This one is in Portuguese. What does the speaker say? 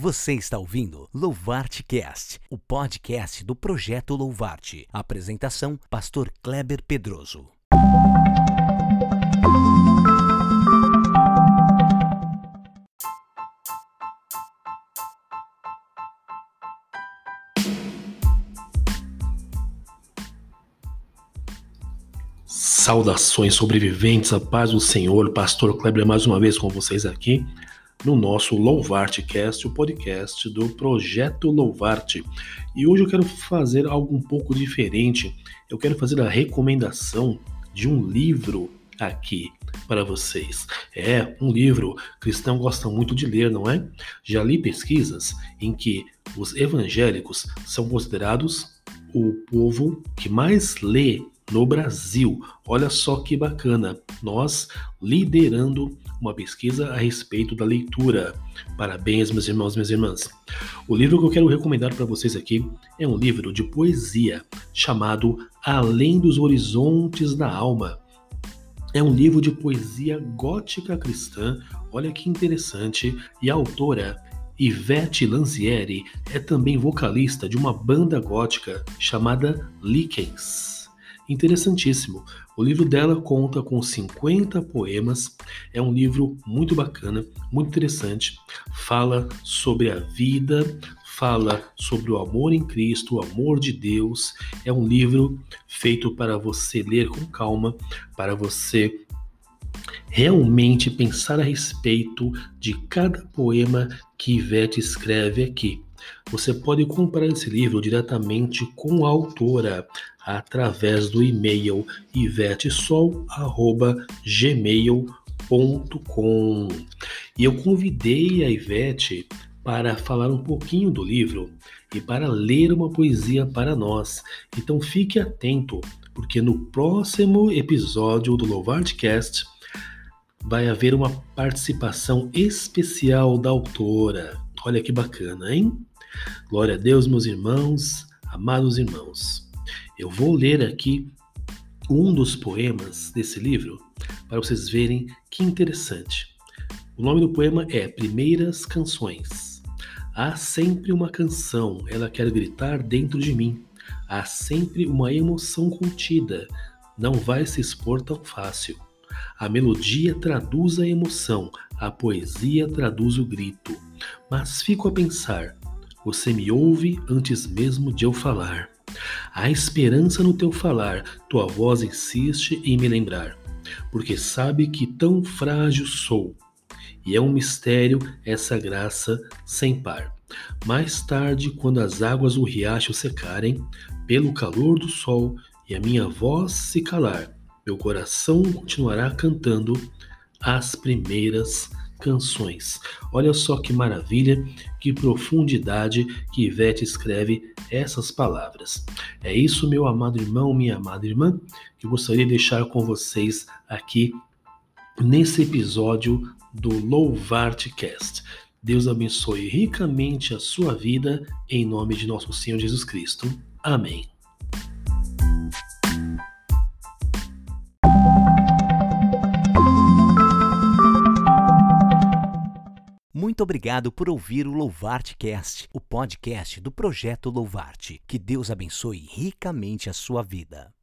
Você está ouvindo Louvarte Cast, o podcast do projeto Louvarte. Apresentação: Pastor Kleber Pedroso. Saudações sobreviventes, a paz do Senhor, Pastor Kleber mais uma vez com vocês aqui no nosso Louvarte Cast, o podcast do Projeto Louvarte. E hoje eu quero fazer algo um pouco diferente. Eu quero fazer a recomendação de um livro aqui para vocês. É um livro cristão gosta muito de ler, não é? Já li pesquisas em que os evangélicos são considerados o povo que mais lê no Brasil. Olha só que bacana, nós liderando uma pesquisa a respeito da leitura. Parabéns, meus irmãos, minhas irmãs. O livro que eu quero recomendar para vocês aqui é um livro de poesia chamado Além dos Horizontes da Alma. É um livro de poesia gótica cristã, olha que interessante, e a autora Ivete Lanzieri é também vocalista de uma banda gótica chamada Likens. Interessantíssimo. O livro dela conta com 50 poemas. É um livro muito bacana, muito interessante. Fala sobre a vida, fala sobre o amor em Cristo, o amor de Deus. É um livro feito para você ler com calma, para você realmente pensar a respeito de cada poema que Ivete escreve aqui. Você pode comprar esse livro diretamente com a autora através do e-mail ivetesol@gmail.com. E eu convidei a Ivete para falar um pouquinho do livro e para ler uma poesia para nós. Então fique atento, porque no próximo episódio do Louvardcast vai haver uma participação especial da autora. Olha que bacana, hein? Glória a Deus, meus irmãos, amados irmãos. Eu vou ler aqui um dos poemas desse livro para vocês verem que interessante. O nome do poema é Primeiras Canções. Há sempre uma canção, ela quer gritar dentro de mim. Há sempre uma emoção contida, não vai se expor tão fácil. A melodia traduz a emoção, a poesia traduz o grito. Mas fico a pensar: você me ouve antes mesmo de eu falar. Há esperança no teu falar, tua voz insiste em me lembrar, porque sabe que tão frágil sou. E é um mistério essa graça sem par. Mais tarde, quando as águas do riacho secarem, pelo calor do sol e a minha voz se calar, meu coração continuará cantando as primeiras canções. Olha só que maravilha, que profundidade que Ivete escreve essas palavras. É isso, meu amado irmão, minha amada irmã, que eu gostaria de deixar com vocês aqui nesse episódio do Louvarte Cast. Deus abençoe ricamente a sua vida, em nome de nosso Senhor Jesus Cristo. Amém. Muito obrigado por ouvir o Louvarte Cast, o podcast do projeto Louvarte. Que Deus abençoe ricamente a sua vida.